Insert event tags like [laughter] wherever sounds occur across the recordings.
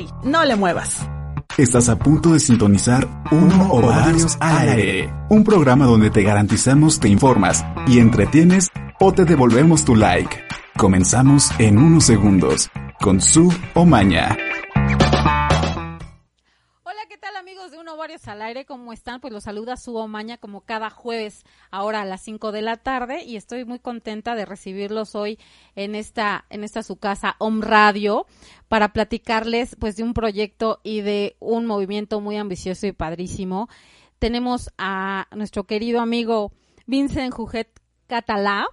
¡Ey! No le muevas. Estás a punto de sintonizar Uno o Varios al Aire, un programa donde te garantizamos te informas y entretienes o te devolvemos tu like. Comenzamos en unos segundos con Su o Maña. Tal amigos de Uno Varios al Aire? ¿Cómo están? Pues los saluda Su Omaña como cada jueves ahora a las 5 de la tarde y estoy muy contenta de recibirlos hoy en esta, en esta su casa Om Radio para platicarles pues de un proyecto y de un movimiento muy ambicioso y padrísimo. Tenemos a nuestro querido amigo Vincent Jujet Catalá,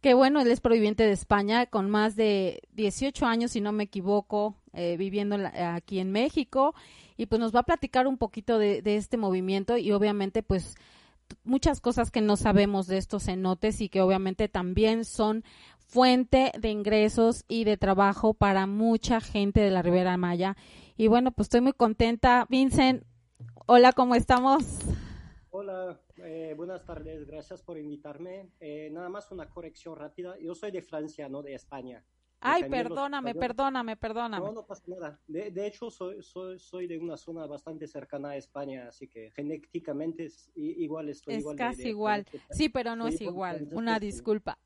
que bueno, él es proviviente de España con más de 18 años, si no me equivoco, eh, viviendo aquí en México y pues nos va a platicar un poquito de, este movimiento y obviamente pues muchas cosas que no sabemos de estos cenotes y que obviamente también son fuente de ingresos y de trabajo para mucha gente de la Ribera Maya. Y bueno, pues estoy muy contenta. Vincent, hola, ¿cómo estamos? Hola, eh, buenas tardes, gracias por invitarme. Eh, nada más una corrección rápida. Yo soy de Francia, no de España. Ay, perdóname, perdóname, perdóname. No, no pasa nada. De, de hecho, soy, soy, soy de una zona bastante cercana a España, así que genéticamente es igual estoy es igual. casi de- igual. de- Sí, pero no es igual. Una sí. disculpa.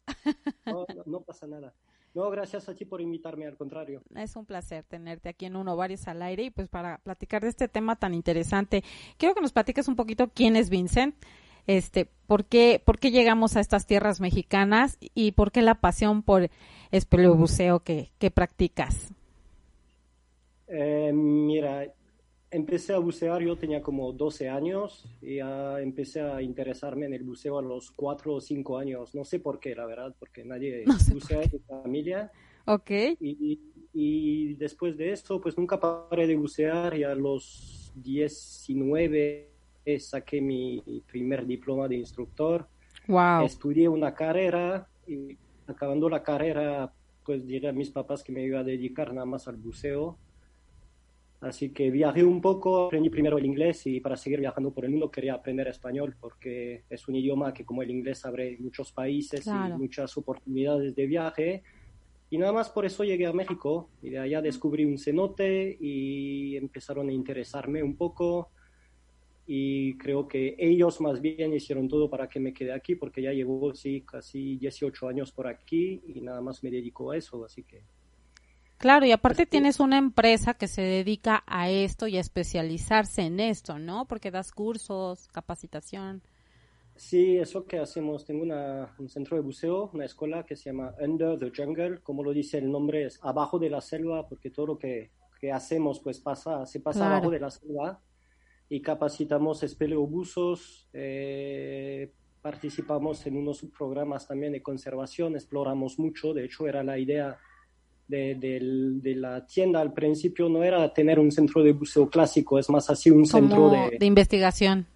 No, no, no pasa nada. No, gracias a ti por invitarme, al contrario. Es un placer tenerte aquí en Uno Varios al aire y pues para platicar de este tema tan interesante. Quiero que nos platiques un poquito quién es Vincent, este, por qué, por qué llegamos a estas tierras mexicanas y por qué la pasión por espeleobuceo que, que practicas. Eh, mira, empecé a bucear, yo tenía como 12 años y ya empecé a interesarme en el buceo a los 4 o 5 años. No sé por qué, la verdad, porque nadie [laughs] No sé bucea en mi familia. Ok, Y, y después de eso, pues nunca paré de bucear y a los 19 saqué mi primer diploma de instructor. wow. Estudié una carrera y acabando la carrera, pues dije a mis papás que me iba a dedicar nada más al buceo. Así que viajé un poco, aprendí primero el inglés y para seguir viajando por el mundo quería aprender español porque es un idioma que como el inglés abre muchos países Claro. y muchas oportunidades de viaje. Y nada más por eso llegué a México y de allá descubrí un cenote y empezaron a interesarme un poco y creo que ellos más bien hicieron todo para que me quede aquí porque ya llevo sí, casi 18 años por aquí y nada más me dedico a eso, así que Claro, y aparte Así- tienes una empresa que se dedica a esto y a especializarse en esto, ¿no? Porque das cursos, capacitación. sí, eso que hacemos, tengo una, un centro de buceo, una escuela que se llama Under the Jungle, como lo dice el nombre, es abajo de la selva porque todo lo que, que hacemos pues pasa, se pasa Claro. abajo de la selva y capacitamos espeleobuzos, eh, participamos en unos programas también de conservación, exploramos mucho, de hecho era la idea de, del- de la tienda al principio, no era tener un centro de buceo clásico, es más así un centro de, de investigación.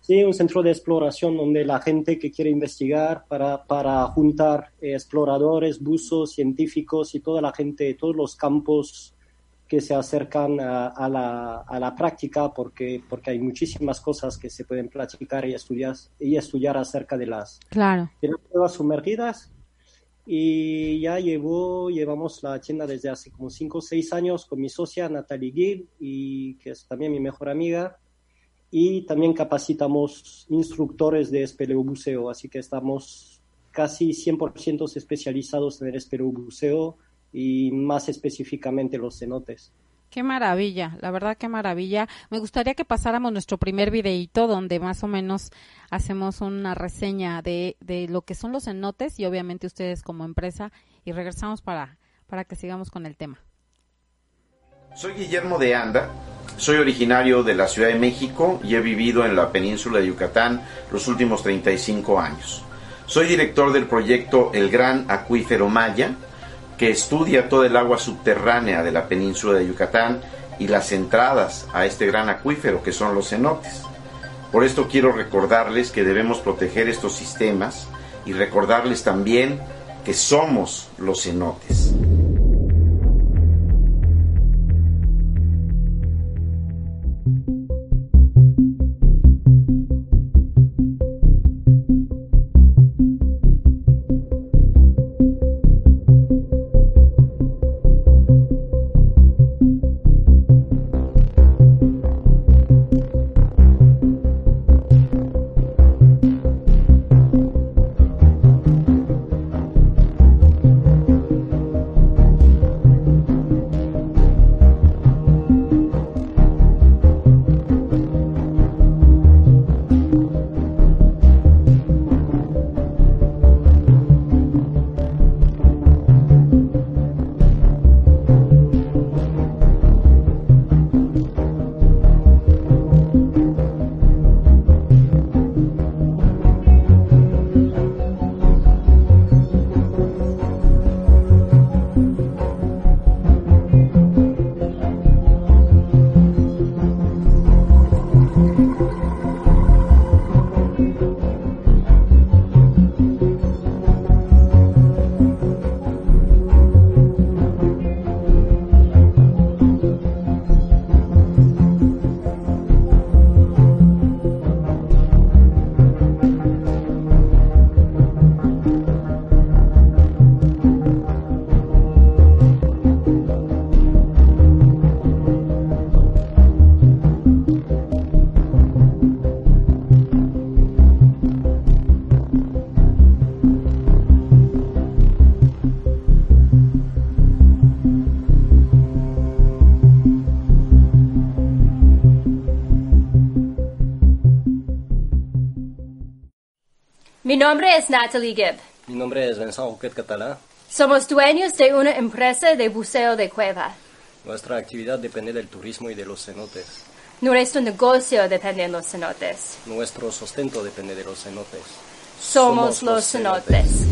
Sí, un centro de exploración donde la gente que quiere investigar para, para juntar eh, exploradores, buzos, científicos y toda la gente, todos los campos que se acercan a, a la, a la práctica porque, porque hay muchísimas cosas que se pueden platicar y estudiar, y estudiar acerca de las, Claro. de las pruebas sumergidas. Y ya llevo, llevamos la tienda desde hace como 5 o 6 años con mi socia Natalie Gill, y que es también mi mejor amiga. y también capacitamos instructores de espeleobuceo, así que estamos casi 100% especializados en el espeleobuceo y más específicamente los cenotes. Qué maravilla, la verdad qué maravilla. Me gustaría que pasáramos nuestro primer videíto donde más o menos hacemos una reseña de, de lo que son los cenotes y obviamente ustedes como empresa y regresamos para, para que sigamos con el tema. Soy Guillermo de Anda, soy originario de la Ciudad de México y he vivido en la península de Yucatán los últimos 35 años. Soy director del proyecto El Gran Acuífero Maya, que estudia todo el agua subterránea de la península de Yucatán y las entradas a este gran acuífero que son los cenotes. Por esto quiero recordarles que debemos proteger estos sistemas y recordarles también que somos los cenotes. Mi nombre es Natalie Gibb. Mi nombre es Vincent Rouquet Catalá. Somos dueños de una empresa de buceo de cueva. Nuestra actividad depende del turismo y de los cenotes. Nuestro negocio depende de los cenotes. Nuestro sustento depende de los cenotes. Somos, los cenotes.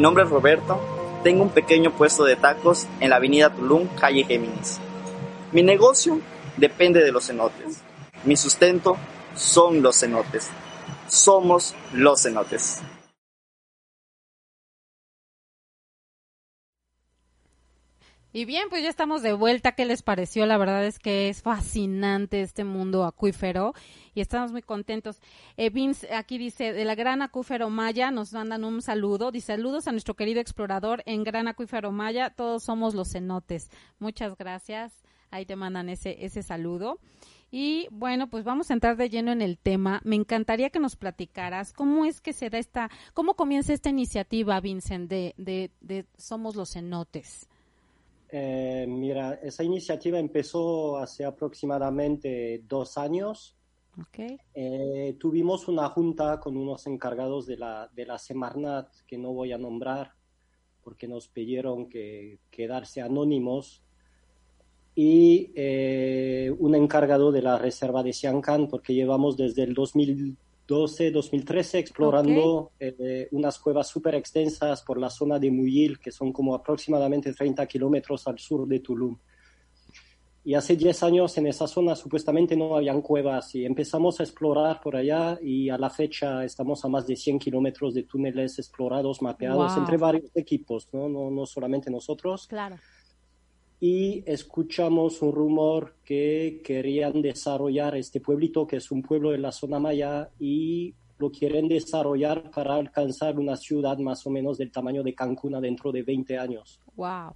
Mi nombre es Roberto, tengo un pequeño puesto de tacos en la avenida Tulum, calle Géminis. Mi negocio depende de los cenotes. Mi sustento son los cenotes. Somos los cenotes. Y bien, pues ya estamos de vuelta. ¿Qué les pareció? La verdad es que es fascinante este mundo acuífero y estamos muy contentos. Eh, Vince aquí dice, de la Gran Acuífero Maya, nos mandan un saludo. Dice, saludos a nuestro querido explorador en Gran Acuífero Maya. Todos somos los cenotes. Muchas gracias. Ahí te mandan ese, ese saludo. Y bueno, pues vamos a entrar de lleno en el tema. Me encantaría que nos platicaras cómo es que se da esta, cómo comienza esta iniciativa, Vincent, de, de, de Somos los Cenotes. Eh, mira, esa iniciativa empezó hace aproximadamente dos años. Okay. Eh, tuvimos una junta con unos encargados de la, de la Semarnat, que no voy a nombrar, porque nos pidieron que quedarse anónimos, y eh, un encargado de la reserva de Siancán, porque llevamos desde el 2012, 2013 explorando eh, unas cuevas súper extensas por la zona de Muyil, que son como aproximadamente 30 kilómetros al sur de Tulum. Y hace 10 años en esa zona supuestamente no habían cuevas y empezamos a explorar por allá y a la fecha estamos a más de 100 kilómetros de túneles explorados, mapeados Wow. entre varios equipos, ¿no? No, no solamente nosotros. Claro. Y escuchamos un rumor que querían desarrollar este pueblito, que es un pueblo de la zona maya, y lo quieren desarrollar para alcanzar una ciudad más o menos del tamaño de Cancún dentro de 20 años. Wow.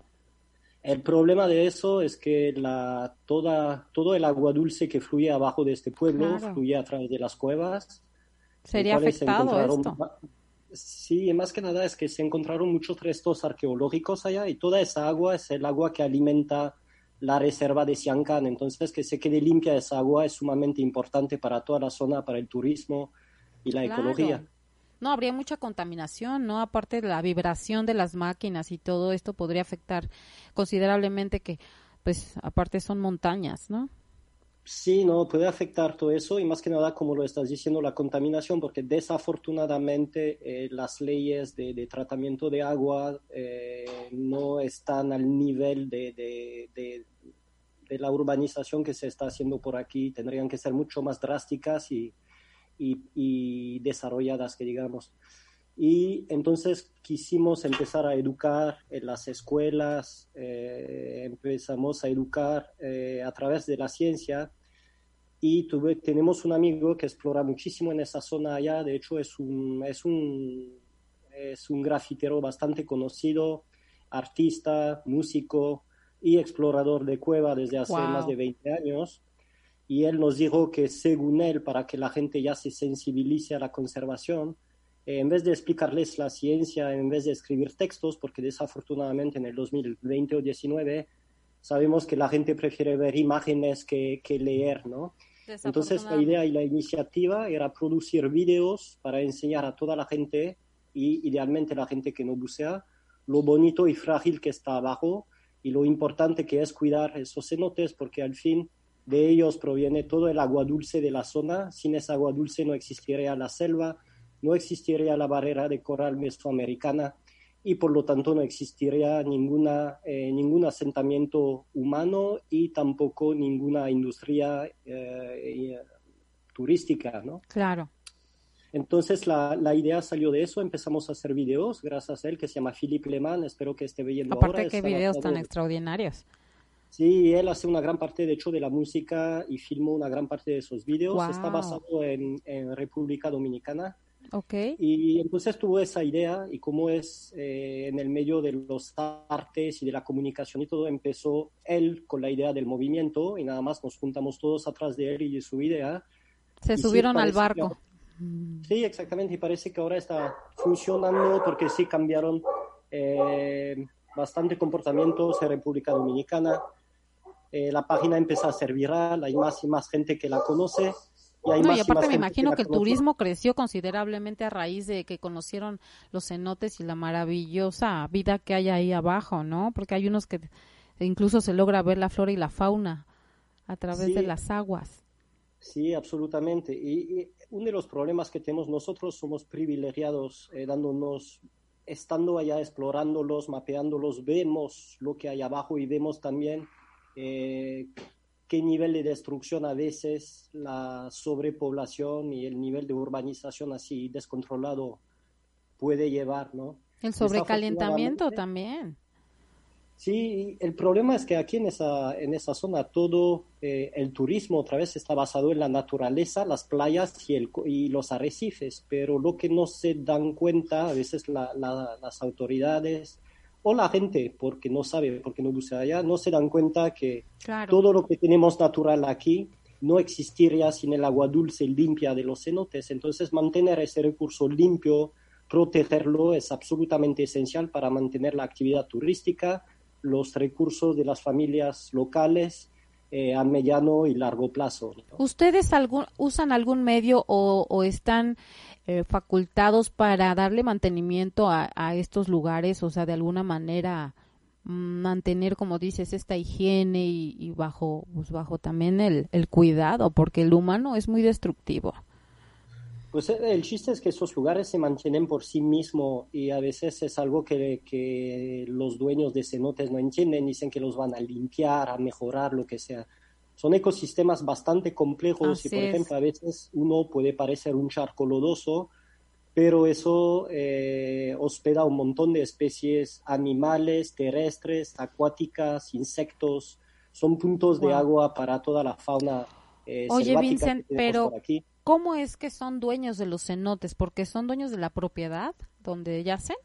El problema de eso es que la, toda, todo el agua dulce que fluye abajo de este pueblo Claro. fluye a través de las cuevas. Sería afectado esto. Sí, más que nada es que se encontraron muchos restos arqueológicos allá y toda esa agua es el agua que alimenta la reserva de Siancán. Entonces, que se quede limpia esa agua es sumamente importante para toda la zona, para el turismo y la Claro. ecología. No, habría mucha contaminación, ¿no? Aparte de la vibración de las máquinas y todo esto podría afectar considerablemente que, pues, aparte son montañas, ¿no? Sí, no, puede afectar todo eso y más que nada, como lo estás diciendo, la contaminación, porque desafortunadamente eh, las leyes de, tratamiento de agua eh, no están al nivel de, de- la urbanización que se está haciendo por aquí. Tendrían que ser mucho más drásticas y- y desarrolladas, que digamos. Y entonces quisimos empezar a educar en las escuelas, eh, empezamos a educar eh, a través de la ciencia y tuve, tenemos un amigo que explora muchísimo en esa zona allá, de hecho es un, es un, es un grafitero bastante conocido, artista, músico y explorador de cueva desde hace Wow. más de 20 años. Y él nos dijo que según él, para que la gente ya se sensibilice a la conservación, eh, en vez de explicarles la ciencia, en vez de escribir textos, porque desafortunadamente en el 2020 o 2019 sabemos que la gente prefiere ver imágenes que, que leer, ¿no? Entonces la idea y la iniciativa era producir videos para enseñar a toda la gente y idealmente la gente que no bucea lo bonito y frágil que está abajo y lo importante que es cuidar esos cenotes porque al fin de ellos proviene todo el agua dulce de la zona. Sin esa agua dulce no existiría la selva, no existiría la barrera de coral mesoamericana y por lo tanto no existiría ninguna, eh, ningún asentamiento humano y tampoco ninguna industria eh, turística, ¿no? Claro. Entonces la, la, idea salió de eso, empezamos a hacer videos gracias a él que se llama Philippe Leman, espero que esté viendo Aparte ahora. qué videos tan extraordinarios. Sí, él hace una gran parte, de hecho, de la música y filmó una gran parte de esos videos. Wow. Está basado en, en, República Dominicana. Ok. Y entonces tuvo esa idea y como es eh, en el medio de los artes y de la comunicación y todo, empezó él con la idea del movimiento y nada más nos juntamos todos atrás de él y de su idea. Se y subieron sí, al barco. Sí, exactamente, y parece que ahora está funcionando porque sí cambiaron eh, bastante comportamientos en República Dominicana. Eh, la página empieza a ser viral, hay más y más gente que la conoce. Y, no, y aparte me imagino que, que el conoce. turismo creció considerablemente a raíz de que conocieron los cenotes y la maravillosa vida que hay ahí abajo, ¿no? Porque hay unos que incluso se logra ver la flora y la fauna a través Sí. de las aguas. Sí, absolutamente. Y, y, uno de los problemas que tenemos nosotros somos privilegiados, eh, dándonos, estando allá, explorándolos, mapeándolos, vemos lo que hay abajo y vemos también eh, qué nivel de destrucción a veces la sobrepoblación y el nivel de urbanización así descontrolado puede llevar, ¿no? El sobrecalentamiento también. Sí, el problema es que aquí en esa, en esa zona todo eh, el turismo otra vez está basado en la naturaleza, las playas y, el, y los arrecifes, pero lo que no se dan cuenta a veces las autoridades o la gente, porque no sabe, porque no busca allá, no se dan cuenta que todo lo que tenemos natural aquí no existiría sin el agua dulce limpia de los cenotes. Entonces, mantener ese recurso limpio, protegerlo, es absolutamente esencial para mantener la actividad turística los recursos de las familias locales eh, a mediano y largo plazo. ¿Ustedes algún, usan algún medio o, están eh, facultados para darle mantenimiento a, estos lugares? O sea, de alguna manera mm, mantener, como dices, esta higiene y, bajo, pues bajo también el, cuidado, porque el humano es muy destructivo. Pues eh, el chiste es que esos lugares se mantienen por sí mismos y a veces es algo que, los dueños de cenotes no entienden, dicen que los van a limpiar, a mejorar, lo que sea. Son ecosistemas bastante complejos y, por ejemplo, a veces uno puede parecer un charco lodoso, pero eso eh, hospeda un montón de especies animales, terrestres, acuáticas, insectos. Son puntos de agua para toda la fauna eh, Oye, Vincent, pero... ¿Cómo es que son dueños de los cenotes? ¿Porque son dueños de la propiedad donde yacen?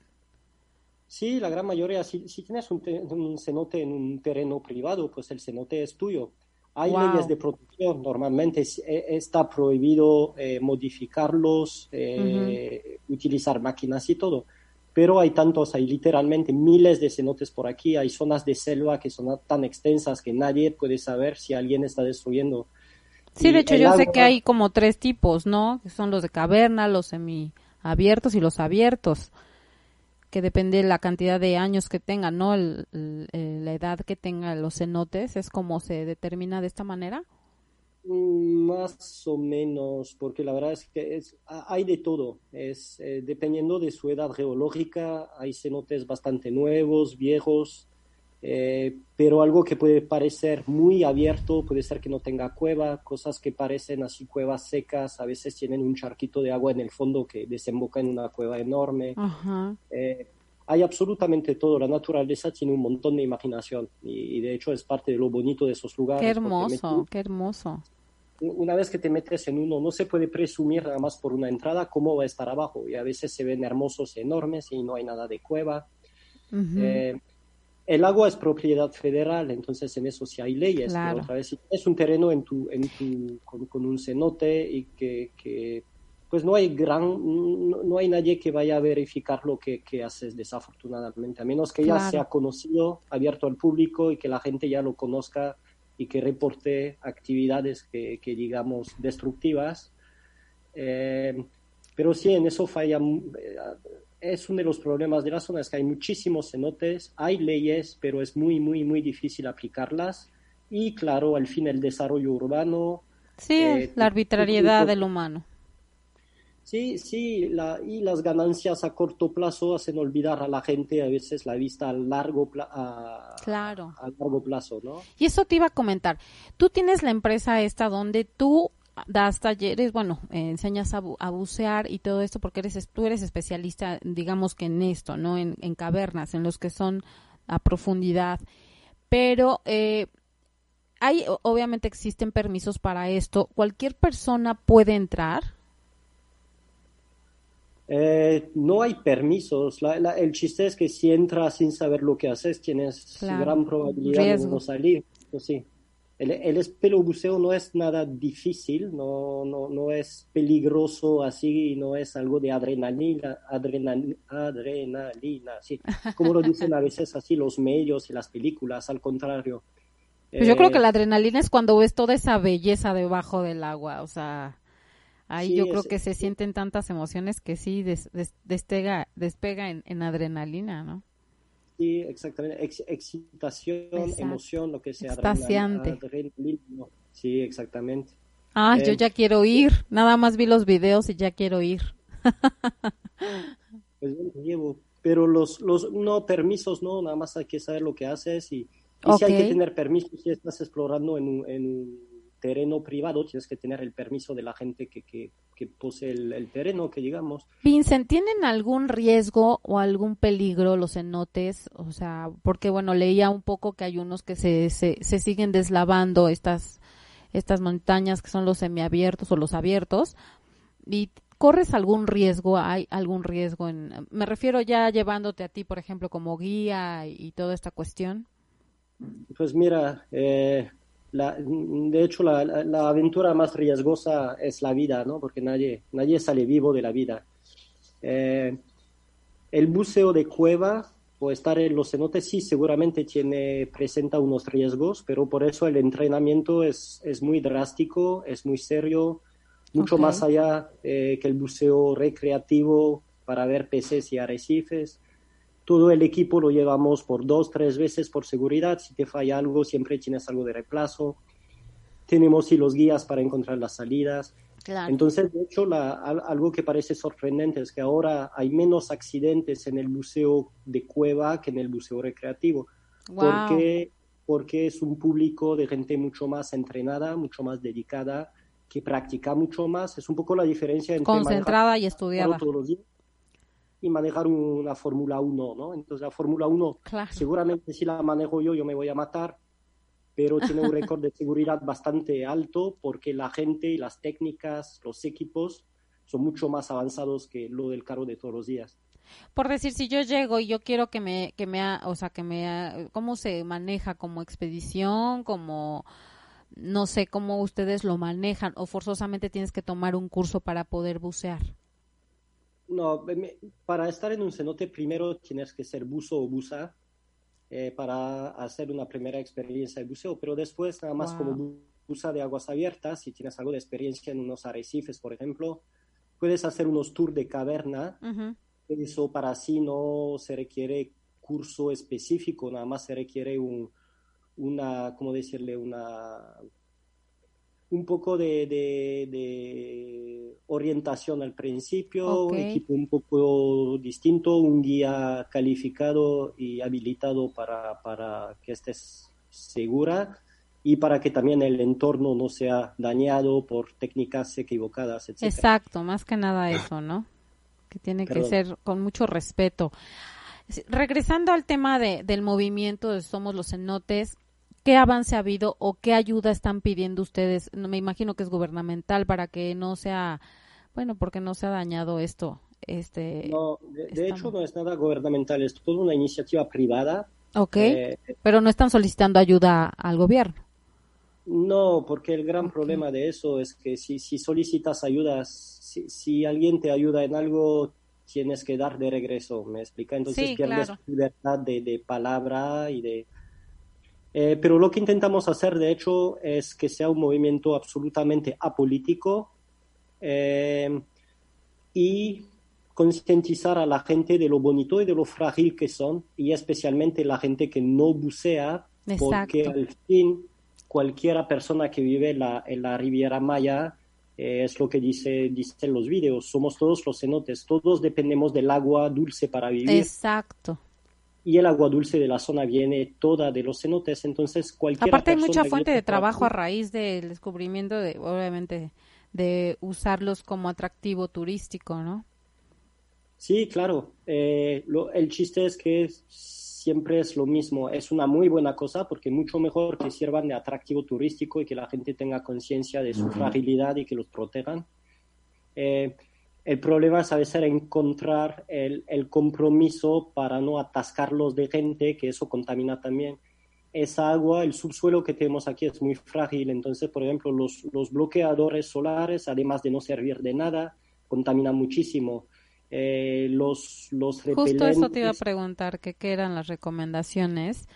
Sí, la gran mayoría. Si, tienes un, cenote en un terreno privado, pues el cenote es tuyo. Hay leyes de protección. Normalmente e, está prohibido eh, modificarlos, eh, utilizar máquinas y todo. Pero hay tantos, hay literalmente miles de cenotes por aquí. Hay zonas de selva que son tan extensas que nadie puede saber si alguien está destruyendo Sí, de hecho yo sé que hay como tres tipos, ¿no? Que son los de caverna, los semiabiertos y los abiertos, que depende de la cantidad de años que tengan, ¿no? la edad que tengan los cenotes, ¿es como se determina de esta manera? Mm, más o menos, porque la verdad es que es, hay de todo. Es eh, dependiendo de su edad geológica, hay cenotes bastante nuevos, viejos, eh, pero algo que puede parecer muy abierto, puede ser que no tenga cueva, cosas que parecen así cuevas secas, a veces tienen un charquito de agua en el fondo que desemboca en una cueva enorme. Eh, hay absolutamente todo, la naturaleza tiene un montón de imaginación y, de hecho es parte de lo bonito de esos lugares. Qué hermoso, qué hermoso. Una vez que te metes en uno, no se puede presumir nada más por una entrada cómo va a estar abajo y a veces se ven hermosos, enormes y no hay nada de cueva. El agua es propiedad federal, entonces en eso sí hay leyes. Pero otra vez, si tienes un terreno en tu, en tu, con, un cenote y que, pues no hay gran, no, hay nadie que vaya a verificar lo que, haces desafortunadamente, a menos que ya sea conocido, abierto al público y que la gente ya lo conozca y que reporte actividades que, digamos destructivas. Eh, pero sí, en eso falla, eh, es uno de los problemas de la zona, es que hay muchísimos cenotes, hay leyes, pero es muy, muy, muy difícil aplicarlas. Y claro, al fin el desarrollo urbano. Sí, eh, la arbitrariedad del humano. Sí, sí, la, y las ganancias a corto plazo hacen olvidar a la gente a veces la vista a largo, claro. a largo plazo, ¿no? Y eso te iba a comentar. Tú tienes la empresa esta donde tú das talleres, bueno, enseñas a, bucear y todo esto porque eres tú eres especialista, digamos que en esto, ¿no? En, cavernas, en los que son a profundidad. Pero eh, hay, obviamente existen permisos para esto. ¿Cualquier persona puede entrar? Eh, no hay permisos. el chiste es que si entras sin saber lo que haces, tienes gran probabilidad de no salir. Pues sí. El, el espelobuceo no es nada difícil, no, no, no es peligroso así, no es algo de adrenalina, adrenalina, adrenalina, sí, [laughs] como lo dicen a veces así los medios y las películas, al contrario. Pues yo creo que eh, la adrenalina es cuando ves toda esa belleza debajo del agua, o sea, ahí yo creo que se sienten tantas emociones que sí despega en adrenalina, ¿no? Sí, exactamente. excitación, emoción, lo que sea. Extasiante. Sí, exactamente. Ah, yo eh, ya quiero ir. Nada más vi los videos y ya quiero ir. [laughs] pues llevo. Pero los, los no permisos, no, nada más hay que saber lo que haces y, y si hay que tener permisos si estás explorando en un, en terreno privado, tienes que tener el permiso de la gente que, que, posee el, terreno, que digamos. Vincent, ¿tienen algún riesgo o algún peligro los cenotes? O sea, porque bueno, leía un poco que hay unos que se, se, se siguen deslavando estas, estas montañas que son los semiabiertos o los abiertos. ¿Y corres algún riesgo? ¿Hay algún riesgo? en Me refiero ya llevándote a ti, por ejemplo, como guía y, toda esta cuestión. Pues mira, eh, de hecho, la, aventura más riesgosa es la vida, ¿no? Porque nadie, nadie sale vivo de la vida. Eh, el buceo de cueva o estar en los cenotes sí seguramente tiene, presenta unos riesgos, pero por eso el entrenamiento es, es muy drástico, es muy serio, mucho más allá eh, que el buceo recreativo para ver peces y arrecifes todo el equipo lo llevamos por dos, tres veces por seguridad. Si te falla algo, siempre tienes algo de reemplazo. Tenemos y los guías para encontrar las salidas. Entonces, de hecho, algo que parece sorprendente es que ahora hay menos accidentes en el buceo de cueva que en el buceo recreativo. Porque, porque es un público de gente mucho más entrenada, mucho más dedicada, que practica mucho más. Es un poco la diferencia entre... Concentrada y estudiada. Todos los días y manejar una Fórmula 1, ¿no? Entonces la Fórmula 1 seguramente si la manejo yo, yo me voy a matar, pero tiene un [laughs] récord de seguridad bastante alto porque la gente y las técnicas, los equipos son mucho más avanzados que lo del carro de todos los días. Por decir, si yo llego y yo quiero que me, que me, o sea, que me, ¿cómo se maneja como expedición, como, no sé, cómo ustedes lo manejan o forzosamente tienes que tomar un curso para poder bucear? No, para estar en un cenote primero tienes que ser buzo o buza eh, para hacer una primera experiencia de buceo, pero después nada más como buza de aguas abiertas, si tienes algo de experiencia en unos arrecifes, por ejemplo, puedes hacer unos tours de caverna. Eso para sí no se requiere curso específico, nada más se requiere un, una, ¿cómo decirle? Una un poco de, de, orientación al principio, un equipo un poco distinto, un guía calificado y habilitado para, para que estés segura y para que también el entorno no sea dañado por técnicas equivocadas, etc. Exacto, más que nada eso, ¿no? Que tiene que ser con mucho respeto. Regresando al tema de, del movimiento de Somos los Cenotes, ¿Qué avance ha habido o qué ayuda están pidiendo ustedes? Me imagino que es gubernamental para que no sea, bueno, porque no se ha dañado esto. Este, no, de, hecho no es nada gubernamental, es toda una iniciativa privada. Ok, eh, pero no están solicitando ayuda al gobierno. No, porque el gran problema de eso es que si, si solicitas ayudas, si, alguien te ayuda en algo, tienes que dar de regreso, ¿me explica? Entonces pierdes libertad de, de palabra y de eh, pero lo que intentamos hacer, de hecho, es que sea un movimiento absolutamente apolítico eh, y concientizar a la gente de lo bonito y de lo frágil que son, y especialmente la gente que no bucea, porque al fin cualquiera persona que vive la, en la Riviera Maya eh, es lo que dice, dicen los vídeos, somos todos los cenotes, todos dependemos del agua dulce para vivir. Exacto y el agua dulce de la zona viene toda de los cenotes, entonces cualquier Aparte hay mucha fuente de trabajo a raíz del descubrimiento de, obviamente, de usarlos como atractivo turístico, ¿no? Sí, claro. Eh, el chiste es que siempre es lo mismo. Es una muy buena cosa porque mucho mejor que sirvan de atractivo turístico y que la gente tenga conciencia de su fragilidad y que los protejan. Eh, el problema es a veces encontrar el, compromiso para no atascarlos de gente, que eso contamina también. Esa agua, el subsuelo que tenemos aquí es muy frágil, entonces, por ejemplo, los, bloqueadores solares, además de no servir de nada, contaminan muchísimo. Eh, los, los Justo eso te iba a preguntar, que qué eran las recomendaciones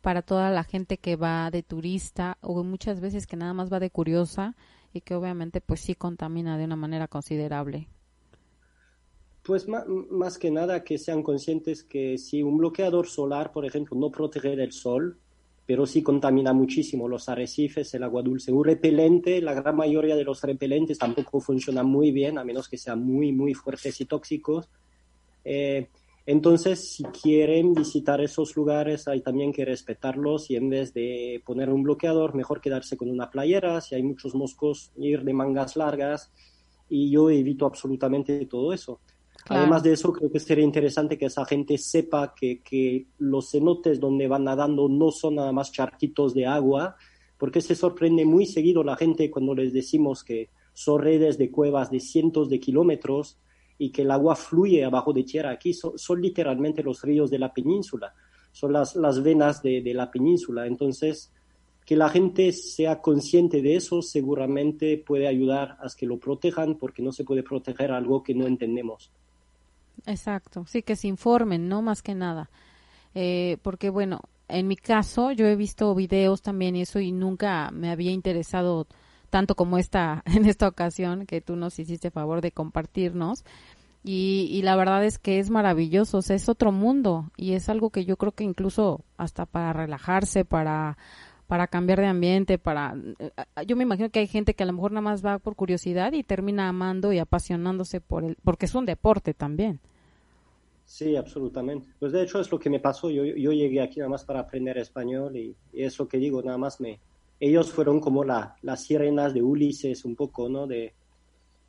para toda la gente que va de turista o muchas veces que nada más va de curiosa y que obviamente pues sí contamina de una manera considerable. Pues más, que nada que sean conscientes que si un bloqueador solar, por ejemplo, no protege del sol, pero sí contamina muchísimo los arrecifes, el agua dulce. Un repelente, la gran mayoría de los repelentes tampoco funcionan muy bien, a menos que sean muy, muy fuertes y tóxicos. Eh, Entonces, si quieren visitar esos lugares, hay también que respetarlos y en vez de poner un bloqueador, mejor quedarse con una playera. Si hay muchos moscos, ir de mangas largas. Y yo evito absolutamente todo eso. Además de eso, creo que sería interesante que esa gente sepa que, que los cenotes donde van nadando no son nada más charquitos de agua, porque se sorprende muy seguido la gente cuando les decimos que son redes de cuevas de cientos de kilómetros y que el agua fluye abajo de tierra. Aquí son, literalmente los ríos de la península, son las, las venas de, de, la península. Entonces, que la gente sea consciente de eso seguramente puede ayudar a que lo protejan porque no se puede proteger algo que no entendemos. Exacto, sí, que se informen, no más que nada. Eh, porque bueno, en mi caso yo he visto videos también y eso y nunca me había interesado tanto como esta [laughs] en esta ocasión que tú nos hiciste favor de compartirnos. Y, y, la verdad es que es maravilloso, o sea, es otro mundo y es algo que yo creo que incluso hasta para relajarse, para para cambiar de ambiente, para eh, yo me imagino que hay gente que a lo mejor nada más va por curiosidad y termina amando y apasionándose por el porque es un deporte también. Sí, absolutamente. Pues de hecho es lo que me pasó. Yo, yo llegué aquí nada más para aprender español y, y eso que digo, nada más me, ellos fueron como la, las sirenas de Ulises, un poco, ¿no? De,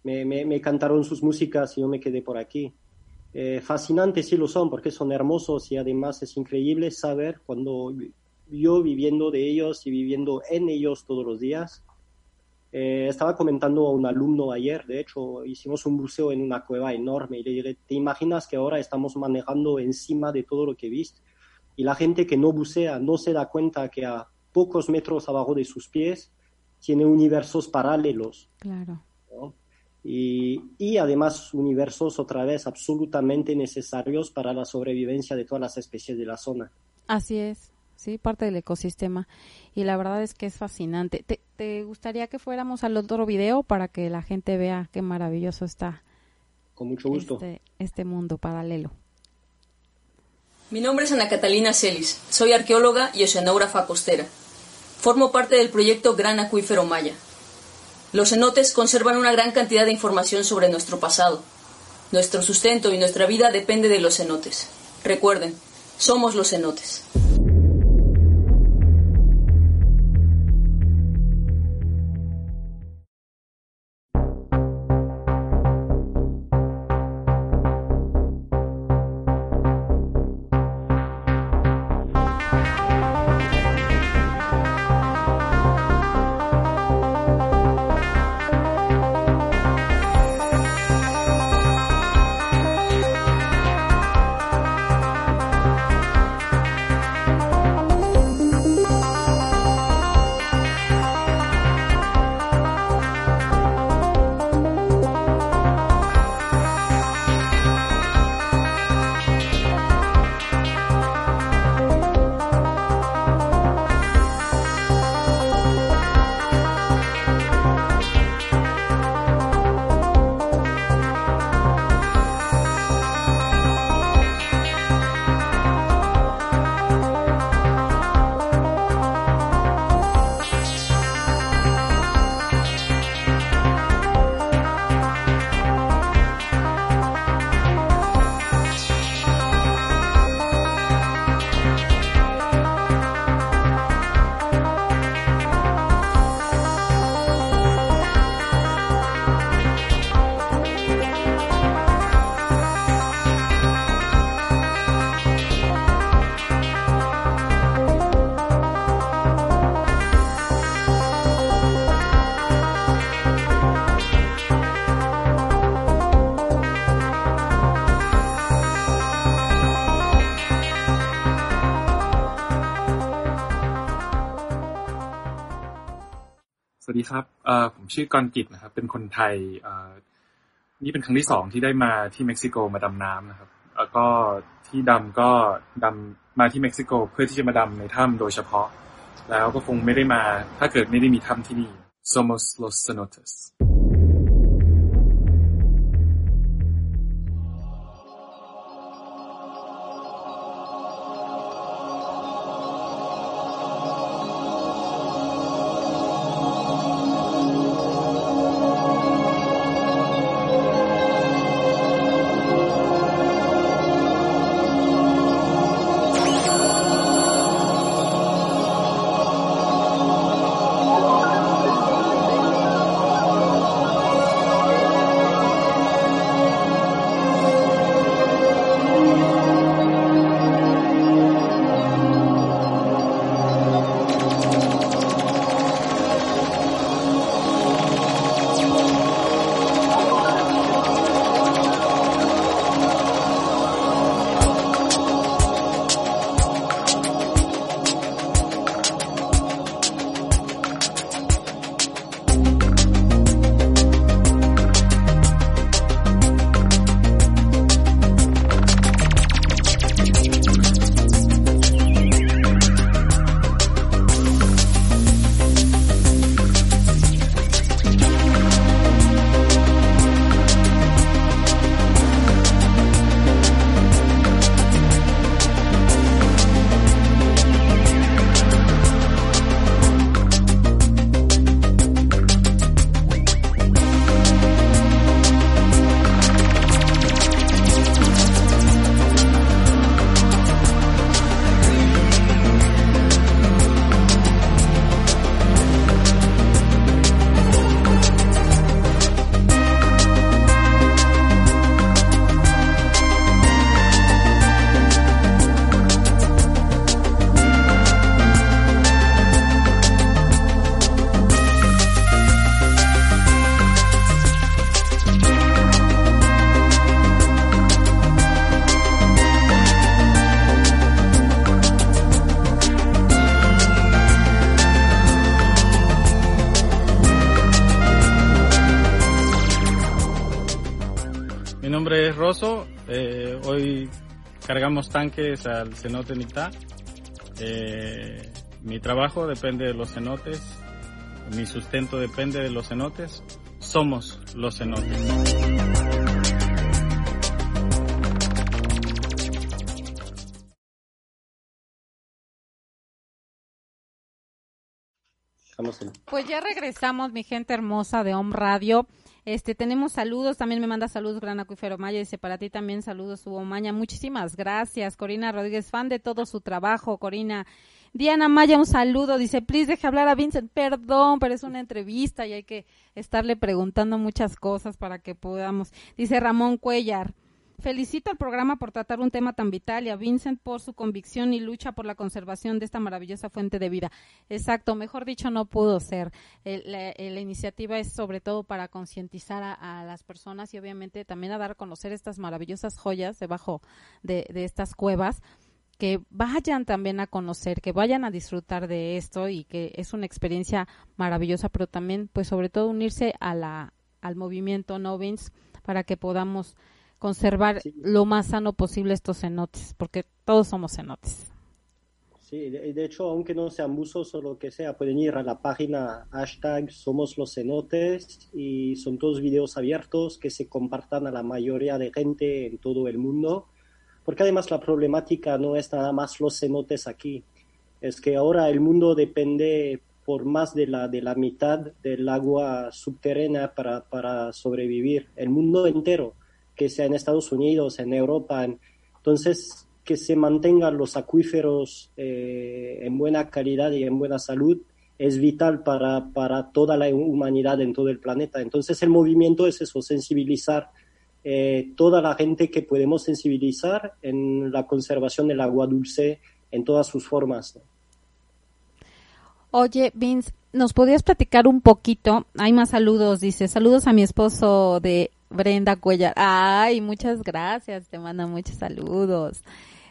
me, me, cantaron sus músicas y yo me quedé por aquí. Eh, fascinantes sí lo son, porque son hermosos y además es increíble saber cuando yo viviendo de ellos y viviendo en ellos todos los días. Eh, estaba comentando a un alumno ayer, de hecho, hicimos un buceo en una cueva enorme y le dije, ¿te imaginas que ahora estamos manejando encima de todo lo que viste? Y la gente que no bucea no se da cuenta que a pocos metros abajo de sus pies, tiene universos paralelos. Claro. Y, y, además universos otra vez absolutamente necesarios para la sobrevivencia de todas las especies de la zona. Así es, sí, parte del ecosistema. Y la verdad es que es fascinante. ¿Te, te gustaría que fuéramos al otro video para que la gente vea qué maravilloso está? Con mucho gusto. Este, este mundo paralelo. Mi nombre es Ana Catalina Celis, soy arqueóloga y oceanógrafa costera. Formo parte del proyecto Gran Acuífero Maya. Los cenotes conservan una gran cantidad de información sobre nuestro pasado. Nuestro sustento y nuestra vida depende de los cenotes. Recuerden, somos los cenotes. ครับผมชื่อกรกิจนะครับ เป็นคนไทยนี่เป็นครั้งที่สองที่ได้มาที่เม็กซิโกมาดำน้ำนะครับ แล้วก็ที่ดำก็ดำมาที่เม็กซิโกเพื่อที่จะมาดำในถ้ำโดยเฉพาะ แล้วก็คงไม่ได้มาถ้าเกิดไม่ได้มีถ้ำที่นี่ Somos los cenotes tanques al cenote Nictá. Eh, mi trabajo depende de los cenotes. Mi sustento depende de los cenotes. Somos los cenotes. Pues ya regresamos, mi gente hermosa de Home Radio. Este, tenemos saludos, también me manda saludos Gran Acuífero Maya, dice para ti también saludos Hugo Maña, muchísimas gracias, Corina Rodríguez, fan de todo su trabajo, Corina. Diana Maya, un saludo, dice, please deje hablar a Vincent, perdón, pero es una entrevista y hay que estarle preguntando muchas cosas para que podamos. Dice Ramón Cuellar, Felicito al programa por tratar un tema tan vital y a Vincent por su convicción y lucha por la conservación de esta maravillosa fuente de vida. Exacto, mejor dicho, no pudo ser. la, iniciativa es sobre todo para concientizar a, las personas y obviamente también a dar a conocer estas maravillosas joyas debajo de, estas cuevas que vayan también a conocer, que vayan a disfrutar de esto y que es una experiencia maravillosa, pero también, pues sobre todo unirse a la, al movimiento No Vince para que podamos conservar lo más sano posible estos cenotes, porque todos somos cenotes. Sí, de, hecho, aunque no sean buzos o lo que sea, pueden ir a la página hashtag Somos los Cenotes y son todos videos abiertos que se compartan a la mayoría de gente en todo el mundo, porque además la problemática no es nada más los cenotes aquí, es que ahora el mundo depende por más de la, de la mitad del agua subterránea para, para sobrevivir, el mundo entero sea en Estados Unidos, en Europa. entonces, que se mantengan los acuíferos eh, en buena calidad y en buena salud es vital para, para, toda la humanidad en todo el planeta. Entonces, el movimiento es eso, sensibilizar eh, toda la gente que podemos sensibilizar en la conservación del agua dulce en todas sus formas. Oye, Vince, ¿nos podrías platicar un poquito? Hay más saludos, dice. Saludos a mi esposo de Brenda Cuellar. Ay, muchas gracias, te manda muchos saludos.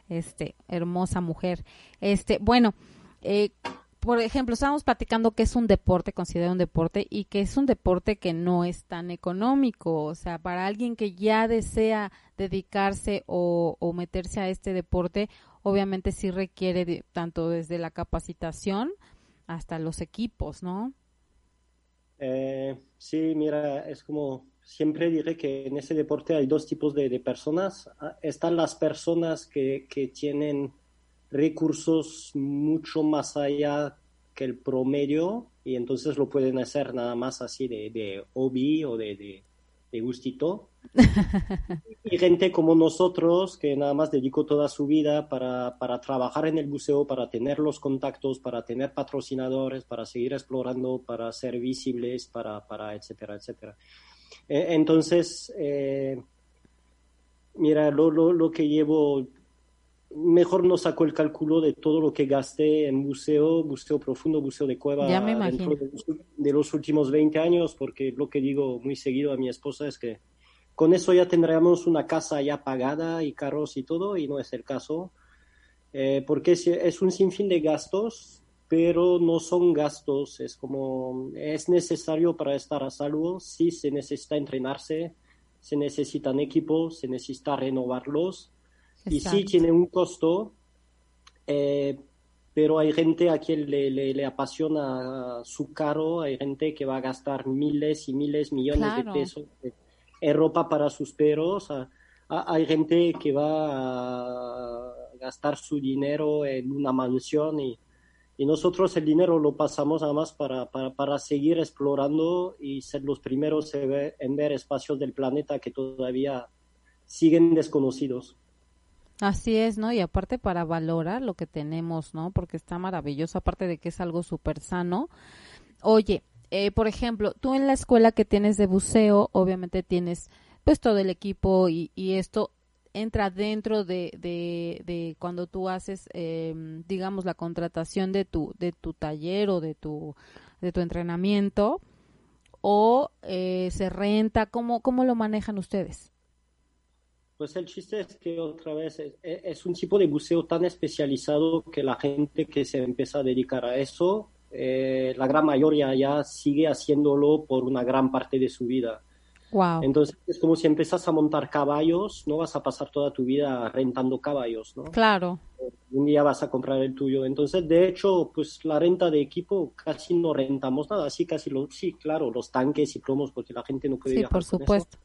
Este, hermosa mujer. Este, bueno, eh, por ejemplo, estábamos platicando que es un deporte, considera un deporte, y que es un deporte que no es tan económico. O sea, para alguien que ya desea dedicarse o, meterse a este deporte, obviamente sí requiere tanto desde la capacitación hasta los equipos, ¿no? Eh, sí, mira, es como siempre diré que en ese deporte hay dos tipos de, personas. Ah, están las personas que, que, tienen recursos mucho más allá que el promedio y entonces lo pueden hacer nada más así de, de hobby o de, de, gustito. [laughs] y gente como nosotros que nada más dedicó toda su vida para, para trabajar en el buceo, para tener los contactos, para tener patrocinadores, para seguir explorando, para ser visibles, para, para etcétera, etcétera. Eh, entonces, eh, mira, lo, lo, que llevo, mejor no saco el cálculo de todo lo que gasté en buceo, buceo profundo, buceo de cueva dentro de los, últimos 20 años, porque lo que digo muy seguido a mi esposa es que con eso ya tendríamos una casa ya pagada y carros y todo, y no es el caso, eh, porque es un sinfín de gastos pero no son gastos, es como, es necesario para estar a salvo, sí se necesita entrenarse, se necesitan equipos, se necesita renovarlos, y sí tiene un costo, eh, pero hay gente a quien le, le, apasiona su caro, hay gente que va a gastar miles y miles, millones de pesos en ropa para sus perros, hay gente que va a gastar su dinero en una mansión y y nosotros el dinero lo pasamos además para, para, para seguir explorando y ser los primeros en ver espacios del planeta que todavía siguen desconocidos. Así es, ¿no? Y aparte para valorar lo que tenemos, ¿no? Porque está maravilloso, aparte de que es algo súper sano. Oye, eh, por ejemplo, tú en la escuela que tienes de buceo, obviamente tienes pues todo el equipo y, y esto, entra dentro de, de, cuando tú haces, em, digamos, la contratación de tu, de tu taller o de tu, de tu entrenamiento o eh, se renta? ¿Cómo, ¿Cómo lo manejan ustedes? Pues el chiste es que otra vez es, un tipo de buceo tan especializado que la gente que se empieza a dedicar a eso, eh, la gran mayoría ya sigue haciéndolo por una gran parte de su vida. Entonces es como si empiezas a montar caballos, no vas a pasar toda tu vida rentando caballos, ¿no? Claro. Un día vas a comprar el tuyo. Entonces, de hecho, pues la renta de equipo casi no rentamos nada, sí, casi lo, sí, claro, los tanques y plomos porque la gente no puede Sí, por supuesto.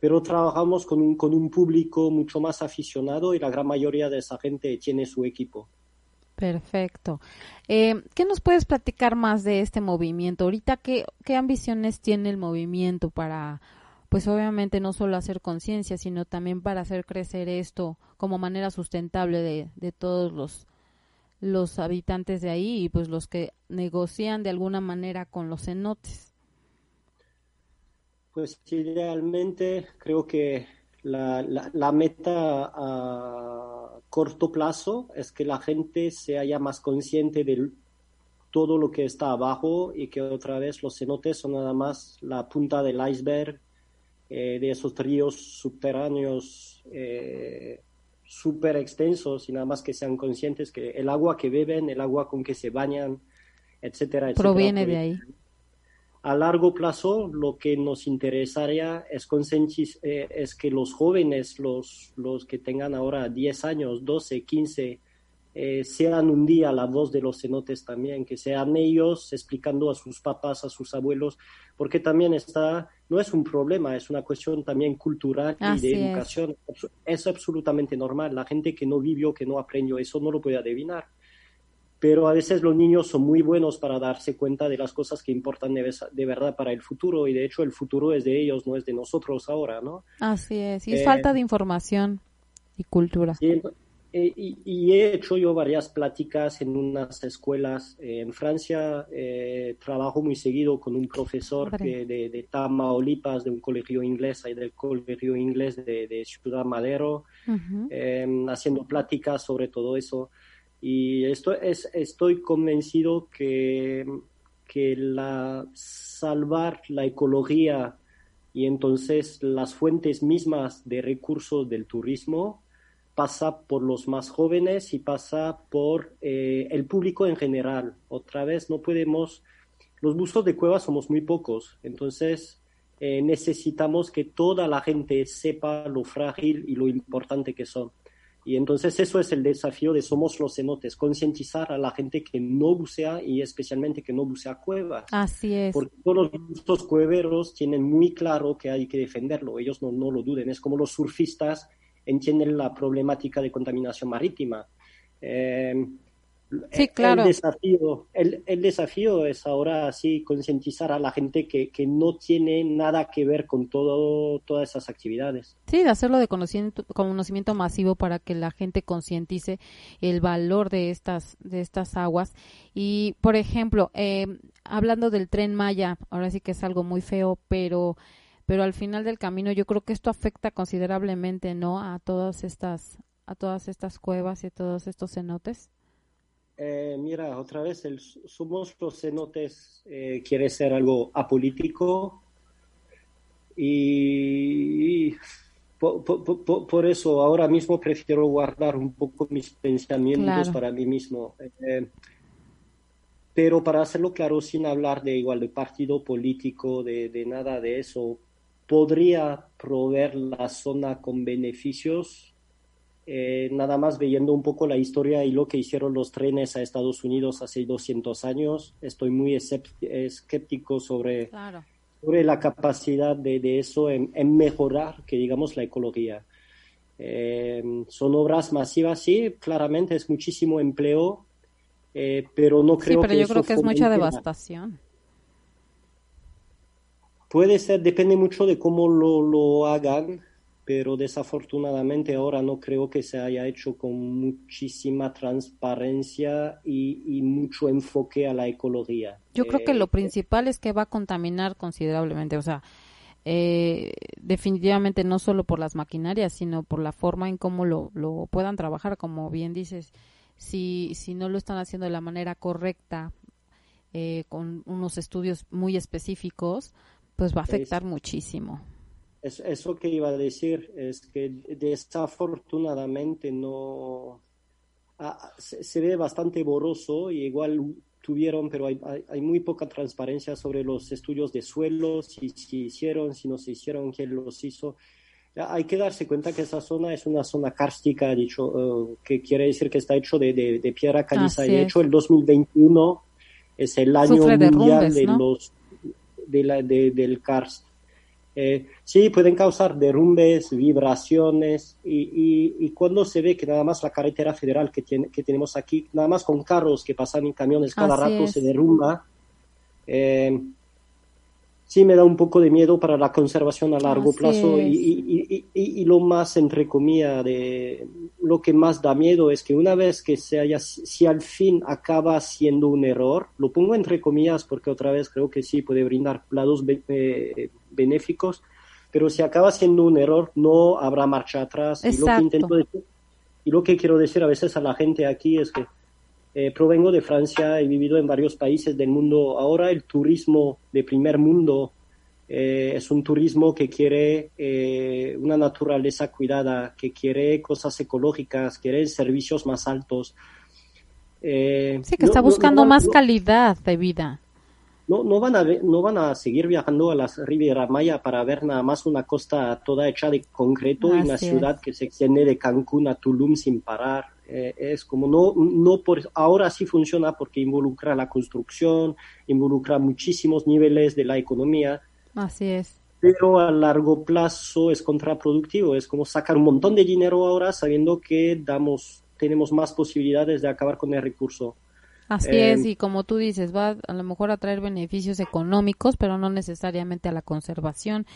Pero trabajamos con un, con un público mucho más aficionado y la gran mayoría de esa gente tiene su equipo. Perfecto. Eh, ¿Qué nos puedes platicar más de este movimiento? Ahorita, ¿qué, ¿qué ambiciones tiene el movimiento para, pues obviamente no solo hacer conciencia, sino también para hacer crecer esto como manera sustentable de, de todos los, los habitantes de ahí y pues los que negocian de alguna manera con los cenotes? Pues idealmente creo que la, la, la meta a corto plazo es que la gente se haya más consciente de todo lo que está abajo y que otra vez los cenotes son nada más la punta del iceberg eh, de esos ríos subterráneos eh, súper extensos y nada más que sean conscientes que el agua que beben, el agua con que se bañan, etcétera, etcétera proviene de ahí a largo plazo lo que nos interesaría es, eh, es que los jóvenes, los, los que tengan ahora 10 años, 12, 15, eh, sean un día la voz de los cenotes también, que sean ellos explicando a sus papás, a sus abuelos, porque también está, no es un problema, es una cuestión también cultural y de educación. es absolutamente normal. La gente que no vivió, que no aprendió eso, no lo puede adivinar pero a veces los niños son muy buenos para darse cuenta de las cosas que importan de, verdad para el futuro y de hecho el futuro es de ellos, no es de nosotros ahora, ¿no? Así es, y es falta de información y cultura. Eh, y, he hecho yo varias pláticas en unas escuelas en Francia, eh, trabajo muy seguido con un profesor de, de, Tamaulipas, de un colegio inglés, y del colegio inglés de, Ciudad Madero, em, haciendo pláticas sobre todo eso. Y esto es, estoy convencido que, que la, salvar la ecología y entonces las fuentes mismas de recursos del turismo pasa por los más jóvenes y pasa por eh, el público en general. Otra vez, no podemos, los buzos de cueva somos muy pocos, entonces eh, necesitamos que toda la gente sepa lo frágil y lo importante que son. Y entonces eso es el desafío de Somos los Cenotes, concientizar a la gente que no bucea y especialmente que no bucea cuevas. Así es. Porque todos los cueveros tienen muy claro que hay que defenderlo, ellos no, no lo duden. Es como los surfistas entienden la problemática de contaminación marítima. Eh, Sí, claro. El desafío, el, el desafío es ahora sí concientizar a la gente que, que, no tiene nada que ver con todo, todas esas actividades. Sí, de hacerlo de conocimiento, conocimiento masivo para que la gente concientice el valor de estas, de estas aguas. Y, por ejemplo, eh, hablando del tren Maya, ahora sí que es algo muy feo, pero pero al final del camino yo creo que esto afecta considerablemente, ¿no? A todas estas, a todas estas cuevas y a todos estos cenotes. Eh, mira, otra vez, el Somos los Cenotes eh, quiere ser algo apolítico y, por, eso ahora mismo prefiero guardar un poco mis pensamientos para mí mismo. Eh, pero para hacerlo claro, sin hablar de igual de partido político, de, de nada de eso, podría proveer la zona con beneficios eh, nada más viendo un poco la historia y lo que hicieron los trenes a Estados Unidos hace 200 años, estoy muy escéptico sobre, sobre la capacidad de, eso en, mejorar, que digamos, la ecología. Eh, son obras masivas, sí, claramente es muchísimo empleo, eh, pero no creo sí, pero yo creo que es mucha devastación. Puede ser, depende mucho de cómo lo, lo hagan pero desafortunadamente ahora no creo que se haya hecho con muchísima transparencia y, mucho enfoque a la ecología. Yo creo que lo eh, principal es que va a contaminar considerablemente, o sea, eh, definitivamente no solo por las maquinarias, sino por la forma en cómo lo, lo puedan trabajar, como bien dices, si, si no lo están haciendo de la manera correcta, eh, con unos estudios muy específicos, pues va a afectar muchísimo. Es, eso que iba a decir es que desafortunadamente no ah, se, ve bastante borroso y igual tuvieron, pero hay, hay, muy poca transparencia sobre los estudios de suelo, si, si hicieron, si no se hicieron, quién los hizo. Hay que darse cuenta que esa zona es una zona kárstica, dicho, eh, que quiere decir que está hecho de, de, piedra caliza. y de hecho, el 2021 es el año mundial de los, de la, del karst. Eh, sí, pueden causar derrumbes, vibraciones y, y, cuando se ve que nada más la carretera federal que, tiene, que tenemos aquí, nada más con carros que pasan en camiones cada rato se derrumba, eh, sí me da un poco de miedo para la conservación a largo plazo y, y, lo más entre comillas de lo que más da miedo es que una vez que se haya si al fin acaba siendo un error lo pongo entre comillas porque otra vez creo que sí puede brindar lados eh, benéficos pero si acaba siendo un error no habrá marcha atrás. Y lo que intento decir, y lo que quiero decir a veces a la gente aquí es que eh, provengo de Francia, he vivido en varios países del mundo. Ahora el turismo de primer mundo eh, es un turismo que quiere eh, una naturaleza cuidada, que quiere cosas ecológicas, quiere servicios más altos. sí, que está buscando más calidad de vida. No, no, van a, no van a seguir viajando a las Riviera Maya para ver nada más una costa toda hecha de concreto y una ciudad que se extiende de Cancún a Tulum sin parar. Eh, es como no, no por, ahora sí funciona porque involucra la construcción, involucra muchísimos niveles de la economía. Así es. Pero a largo plazo es contraproductivo, es como sacar un montón de dinero ahora sabiendo que damos, tenemos más posibilidades de acabar con el recurso. Así es, y como tú dices, va a lo mejor a traer beneficios económicos, pero no necesariamente a la conservación.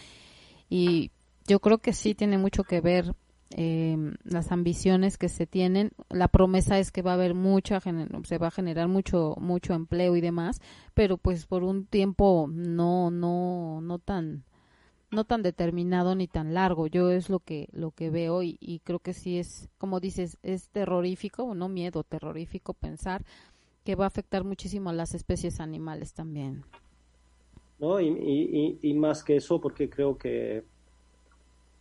Y yo creo que sí tiene mucho que ver eh, las ambiciones que se tienen. La promesa es que va a haber mucha, se va a generar mucho, mucho empleo y demás, pero pues por un tiempo no, no, no tan, no tan determinado ni tan largo. Yo es lo que, lo que veo y, creo que sí es, como dices, es terrorífico, no miedo, terrorífico pensar que va a afectar muchísimo a las especies animales también. No, y más que eso, porque creo que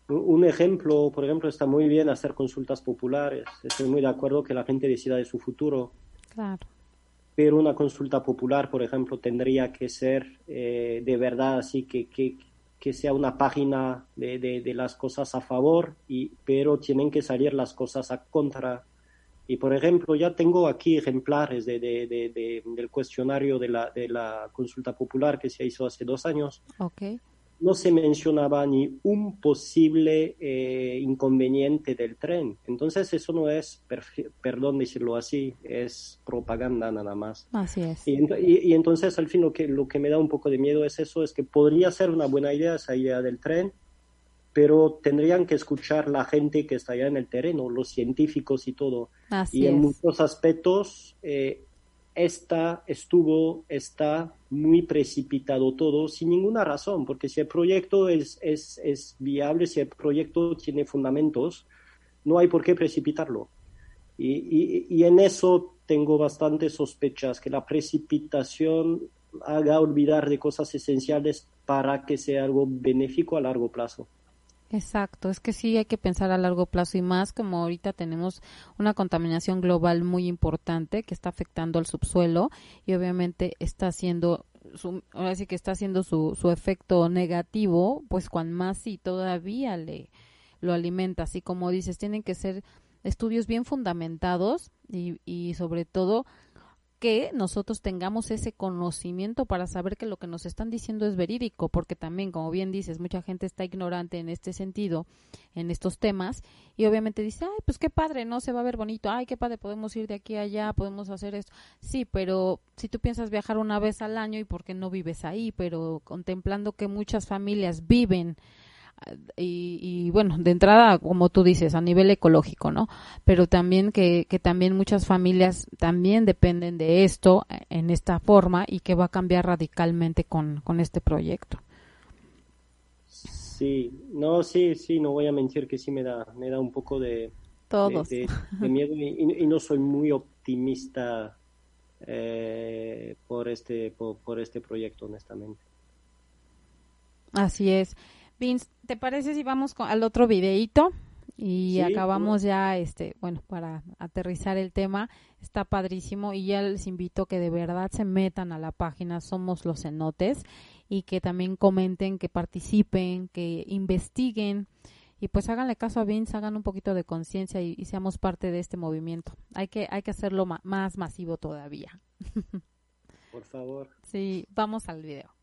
un ejemplo, por ejemplo, está muy bien hacer consultas populares. Estoy muy de acuerdo que la gente decida de su futuro. Claro. Pero una consulta popular, por ejemplo, tendría que ser eh, de verdad así que, que, que sea una página de, de, de, las cosas a favor, y, pero tienen que salir las cosas a contra. Y, por ejemplo, ya tengo aquí ejemplares de, del cuestionario de la, de la consulta popular que se hizo hace dos años. Okay no se mencionaba ni un posible eh, inconveniente del tren. Entonces eso no es, perdón decirlo así, es propaganda nada más. Así es. Y, y, entonces al fin lo que, lo que me da un poco de miedo es eso, es que podría ser una buena idea esa idea del tren, pero tendrían que escuchar la gente que está allá en el terreno, los científicos y todo. Así y en muchos aspectos eh, esta estuvo, está muy precipitado todo sin ninguna razón, porque si el proyecto es, es, es, viable, si el proyecto tiene fundamentos, no hay por qué precipitarlo. Y, y, y en eso tengo bastantes sospechas, que la precipitación haga olvidar de cosas esenciales para que sea algo benéfico a largo plazo. Exacto, es que sí hay que pensar a largo plazo y más como ahorita tenemos una contaminación global muy importante que está afectando al subsuelo y obviamente está haciendo su, ahora sí que está haciendo su, su efecto negativo, pues cuan más sí todavía le lo alimenta, así como dices, tienen que ser estudios bien fundamentados y, y sobre todo que nosotros tengamos ese conocimiento para saber que lo que nos están diciendo es verídico, porque también, como bien dices, mucha gente está ignorante en este sentido, en estos temas, y obviamente dice, ay, pues qué padre, ¿no? Se va a ver bonito, ay, qué padre, podemos ir de aquí a allá, podemos hacer esto. Sí, pero si tú piensas viajar una vez al año y por qué no vives ahí, pero contemplando que muchas familias viven y, bueno, de entrada, como tú dices, a nivel ecológico, ¿no? Pero también que, que también muchas familias también dependen de esto en esta forma y que va a cambiar radicalmente con, con este proyecto. Sí, no, sí, sí, no voy a mentir que sí me da, me da un poco de, Todos. de, miedo y, no soy muy optimista eh, por, este, por, por este proyecto, honestamente. Así es. Vince, ¿te parece si vamos al otro videíto? y acabamos ya, este, bueno, para aterrizar el tema, está padrísimo y ya les invito que de verdad se metan a la página Somos los Cenotes y que también comenten, que participen, que investiguen y pues háganle caso a Vince, hagan un poquito de conciencia y, y, seamos parte de este movimiento. Hay que, hay que hacerlo ma más masivo todavía. [laughs] Por favor. Sí, vamos al video.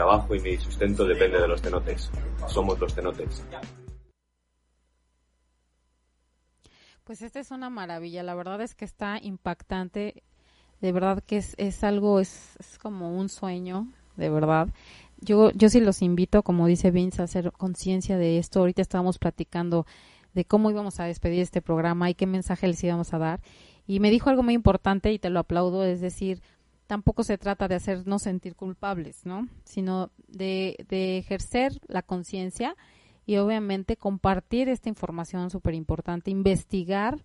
Trabajo y mi sustento depende de los cenotes. Somos los cenotes. Pues esta es una maravilla, la verdad es que está impactante, de verdad que es, es algo, es, es como un sueño, de verdad. Yo, yo sí los invito, como dice Vince, a hacer conciencia de esto. Ahorita estábamos platicando de cómo íbamos a despedir este programa y qué mensaje les íbamos a dar. Y me dijo algo muy importante y te lo aplaudo, es decir, tampoco se trata de hacernos sentir culpables, ¿no? Sino de, de ejercer la conciencia y obviamente compartir esta información súper importante, investigar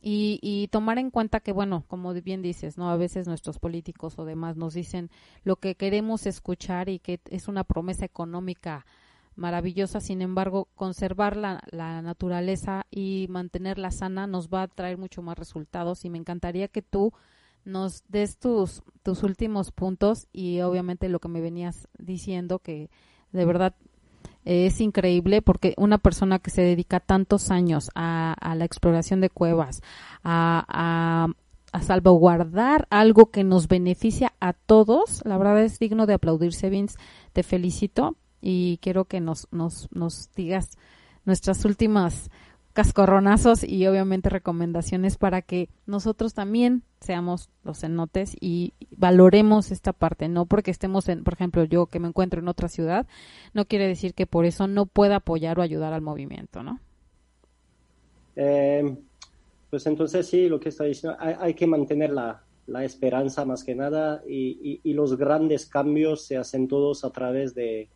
y, y, tomar en cuenta que, bueno, como bien dices, ¿no? A veces nuestros políticos o demás nos dicen lo que queremos escuchar y que es una promesa económica maravillosa, sin embargo, conservar la, la, naturaleza y mantenerla sana nos va a traer mucho más resultados y me encantaría que tú nos des tus, tus últimos puntos y obviamente lo que me venías diciendo que de verdad es increíble porque una persona que se dedica tantos años a, a la exploración de cuevas, a, a, a salvaguardar algo que nos beneficia a todos, la verdad es digno de aplaudirse, Vince. Te felicito y quiero que nos, nos, nos digas nuestras últimas cascorronazos y obviamente recomendaciones para que nosotros también seamos los cenotes y valoremos esta parte, no porque estemos en, por ejemplo, yo que me encuentro en otra ciudad, no quiere decir que por eso no pueda apoyar o ayudar al movimiento, ¿no? Eh, pues entonces sí, lo que está diciendo, hay, que mantener la, la, esperanza más que nada y los grandes cambios se hacen todos a través de,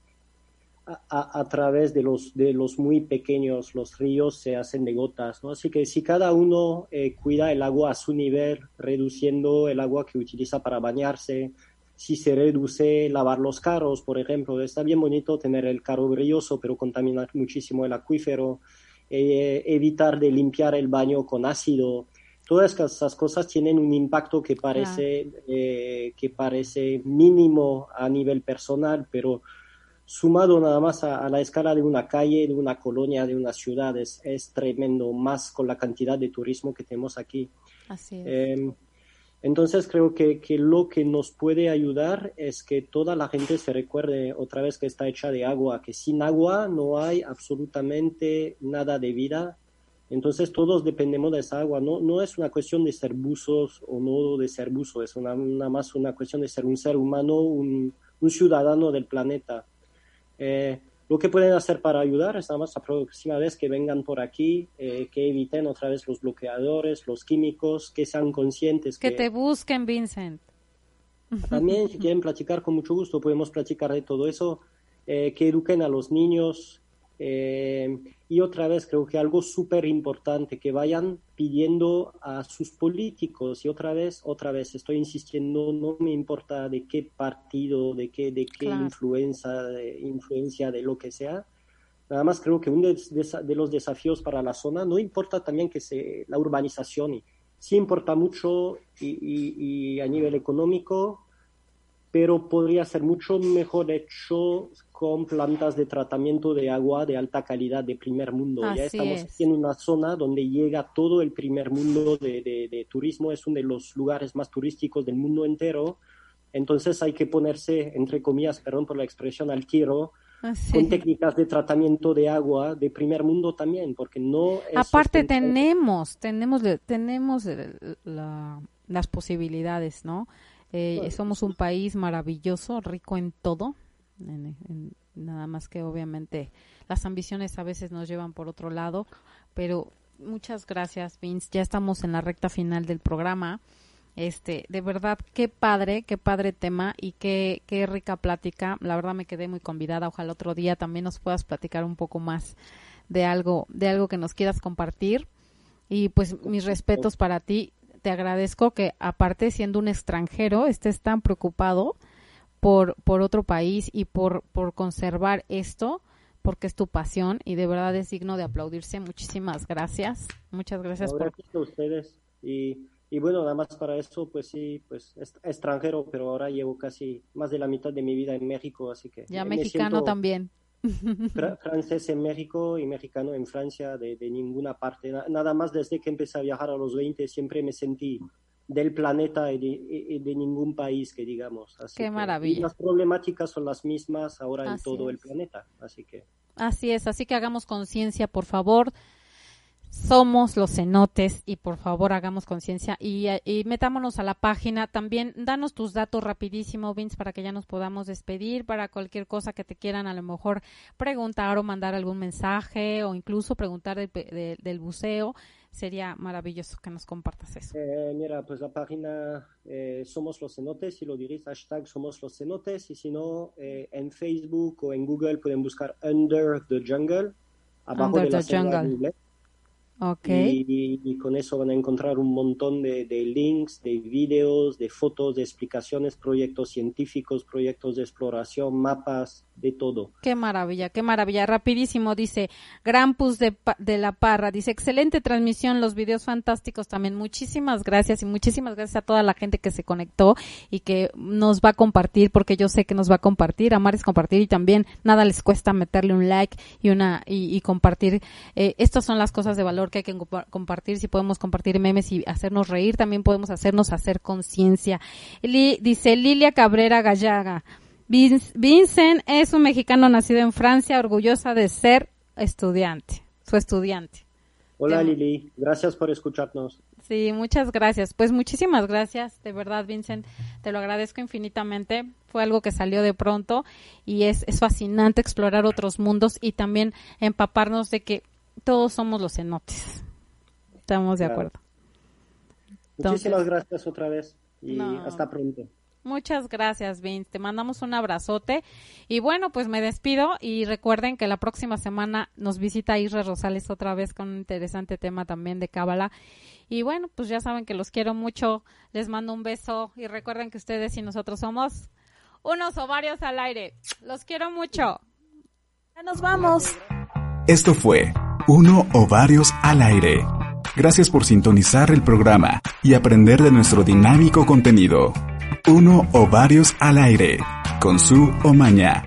a, a, través de los, de los muy pequeños, los ríos se hacen de gotas, ¿no? Así que si cada uno eh, cuida el agua a su nivel, reduciendo el agua que utiliza para bañarse, si se reduce lavar los carros, por ejemplo, está bien bonito tener el carro brilloso, pero contaminar muchísimo el acuífero, eh, evitar de limpiar el baño con ácido, todas esas cosas tienen un impacto que parece, eh, que parece mínimo a nivel personal, pero sumado nada más a, la escala de una calle, de una colonia, de una ciudad, es, tremendo, más con la cantidad de turismo que tenemos aquí. Así em, entonces creo que, que, lo que nos puede ayudar es que toda la gente se recuerde otra vez que está hecha de agua, que sin agua no hay absolutamente nada de vida. Entonces todos dependemos de esa agua. No, no es una cuestión de ser buzos o no de ser buzo, es una, nada más una cuestión de ser un ser humano, un, un ciudadano del planeta. Eh, lo que pueden hacer para ayudar es nada más la próxima vez que vengan por aquí, eh, que eviten otra vez los bloqueadores, los químicos, que sean conscientes. Que, te busquen, Vincent. También, si quieren platicar, con mucho gusto podemos platicar de todo eso, eh, que eduquen a los niños, eh, y otra vez creo que algo súper importante, que vayan pidiendo a sus políticos, y otra vez, otra vez, estoy insistiendo, no me importa de qué partido, de qué, de qué influencia, de, influencia, de lo que sea. Nada más creo que uno de, los desafíos para la zona, no importa también que se, la urbanización, sí importa mucho y, y a nivel económico, pero podría ser mucho mejor hecho con plantas de tratamiento de agua de alta calidad de primer mundo. ya estamos en una zona donde llega todo el primer mundo de, turismo, es uno de los lugares más turísticos del mundo entero. Entonces hay que ponerse, entre comillas, perdón por la expresión, al tiro con técnicas de tratamiento de agua de primer mundo también, porque no... Aparte tenemos, tenemos, tenemos las posibilidades, ¿no? Eh, somos un país maravilloso, rico en todo, nada más que obviamente las ambiciones a veces nos llevan por otro lado, pero muchas gracias Vince, ya estamos en la recta final del programa. Este, de verdad, qué padre, qué padre tema y qué, qué rica plática. La verdad me quedé muy convidada. Ojalá otro día también nos puedas platicar un poco más de algo, de algo que nos quieras compartir. Y pues mis respetos para ti te agradezco que aparte siendo un extranjero estés tan preocupado por, por otro país y por, por conservar esto porque es tu pasión y de verdad es digno de aplaudirse. Muchísimas gracias. Muchas gracias por ustedes y, y bueno, nada más para eso, pues sí, pues extranjero, pero ahora llevo casi más de la mitad de mi vida en México, así que ya mexicano también. Francés en México y mexicano en Francia de, ninguna parte. Nada más desde que empecé a viajar a los 20 siempre me sentí del planeta y de, ningún país que digamos. Qué maravilla. las problemáticas son las mismas ahora en todo el planeta, así que. Así es, así que hagamos conciencia, por favor, somos los cenotes y por favor hagamos conciencia y, metámonos a la página. También danos tus datos rapidísimo, Vince, para que ya nos podamos despedir, para cualquier cosa que te quieran a lo mejor preguntar o mandar algún mensaje o incluso preguntar del buceo. Sería maravilloso que nos compartas eso. Eh, mira, pues la página eh, Somos los Cenotes, si lo diréis, hashtag Somos los Cenotes, y si no, eh, en Facebook o en Google pueden buscar Under the Jungle, abajo Under de la the Jungle. Okay. Y, con eso van a encontrar un montón de, links, de videos, de fotos, de explicaciones, proyectos científicos, proyectos de exploración, mapas, de todo. Qué maravilla, qué maravilla. Rapidísimo, dice Grampus de, de la Parra, dice excelente transmisión, los videos fantásticos también. Muchísimas gracias y muchísimas gracias a toda la gente que se conectó y que nos va a compartir, porque yo sé que nos va a compartir. Amar es compartir y también nada les cuesta meterle un like y una y, compartir. Eh, estas son las cosas de valor que hay que compartir. Si podemos compartir memes y hacernos reír, también podemos hacernos hacer conciencia. Dice Lilia Cabrera Gallaga. Vincent es un mexicano nacido en Francia, orgullosa de ser estudiante, su estudiante. Hola Lili, gracias por escucharnos. Sí, muchas gracias. Pues muchísimas gracias, de verdad, Vincent, te lo agradezco infinitamente. Fue algo que salió de pronto y es, es fascinante explorar otros mundos y también empaparnos de que todos somos los cenotes. Estamos de acuerdo. Muchísimas gracias otra vez y hasta pronto. Muchas gracias, Vince. Te mandamos un abrazote. Y bueno, pues me despido y recuerden que la próxima semana nos visita Isra Rosales otra vez con un interesante tema también de Cábala. Y bueno, pues ya saben que los quiero mucho. Les mando un beso y recuerden que ustedes y nosotros somos unos ovarios al aire. Los quiero mucho. Ya nos vamos. Esto fue Uno o Varios al Aire. Gracias por sintonizar el programa y aprender de nuestro dinámico contenido. Uno o Varios al Aire, con su Omaña.